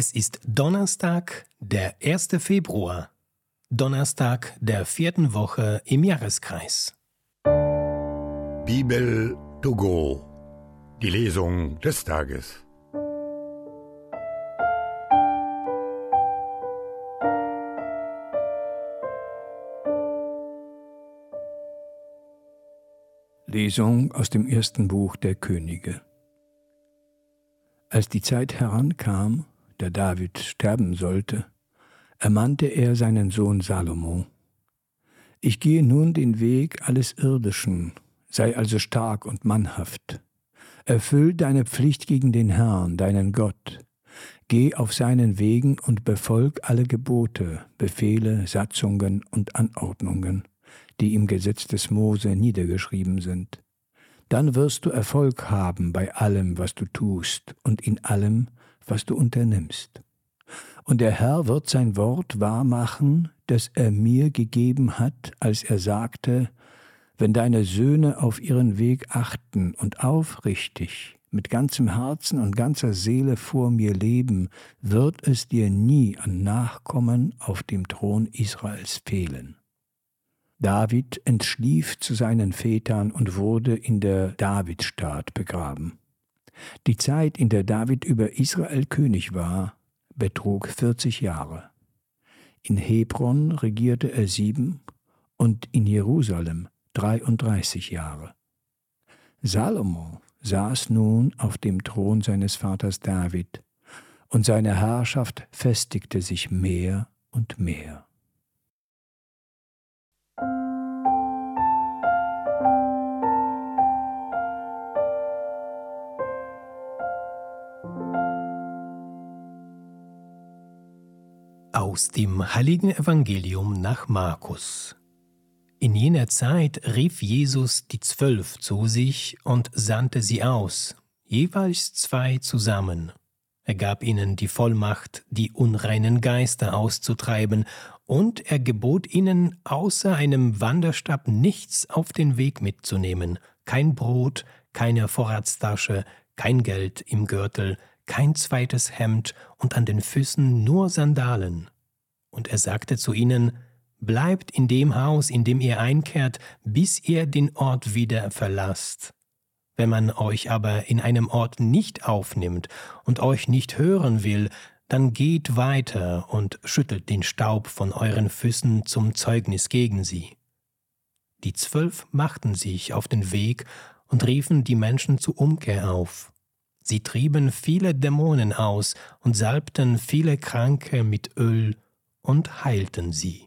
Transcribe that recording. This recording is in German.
Es ist Donnerstag, der 1. Februar, Donnerstag der vierten Woche im Jahreskreis. Bibel to go, die Lesung des Tages. Lesung aus dem ersten Buch der Könige. Als die Zeit herankam, da David sterben sollte, ermannte er seinen Sohn Salomo. Ich gehe nun den Weg alles Irdischen, sei also stark und mannhaft. Erfüll deine Pflicht gegen den Herrn, deinen Gott. Geh auf seinen Wegen und befolg alle Gebote, Befehle, Satzungen und Anordnungen, die im Gesetz des Mose niedergeschrieben sind. Dann wirst du Erfolg haben bei allem, was du tust und in allem, was du unternimmst. Und der Herr wird sein Wort wahrmachen, das er mir gegeben hat, als er sagte, wenn deine Söhne auf ihren Weg achten und aufrichtig mit ganzem Herzen und ganzer Seele vor mir leben, wird es dir nie an Nachkommen auf dem Thron Israels fehlen. David entschlief zu seinen Vätern und wurde in der Davidstadt begraben. Die Zeit, in der David über Israel König war, betrug 40 Jahre. In Hebron regierte er sieben und in Jerusalem 33 Jahre. Salomo saß nun auf dem Thron seines Vaters David, und seine Herrschaft festigte sich mehr und mehr. Aus dem heiligen Evangelium nach Markus. In jener Zeit rief Jesus die Zwölf zu sich und sandte sie aus, jeweils zwei zusammen. Er gab ihnen die Vollmacht, die unreinen Geister auszutreiben, und er gebot ihnen, außer einem Wanderstab nichts auf den Weg mitzunehmen, kein Brot, keine Vorratstasche, kein Geld im Gürtel, kein zweites Hemd und an den Füßen nur Sandalen. Und er sagte zu ihnen, Bleibt in dem Haus, in dem ihr einkehrt, bis ihr den Ort wieder verlasst. Wenn man euch aber in einem Ort nicht aufnimmt und euch nicht hören will, dann geht weiter und schüttelt den Staub von euren Füßen zum Zeugnis gegen sie. Die Zwölf machten sich auf den Weg und riefen die Menschen zur Umkehr auf. Sie trieben viele Dämonen aus und salbten viele Kranke mit Öl und heilten sie.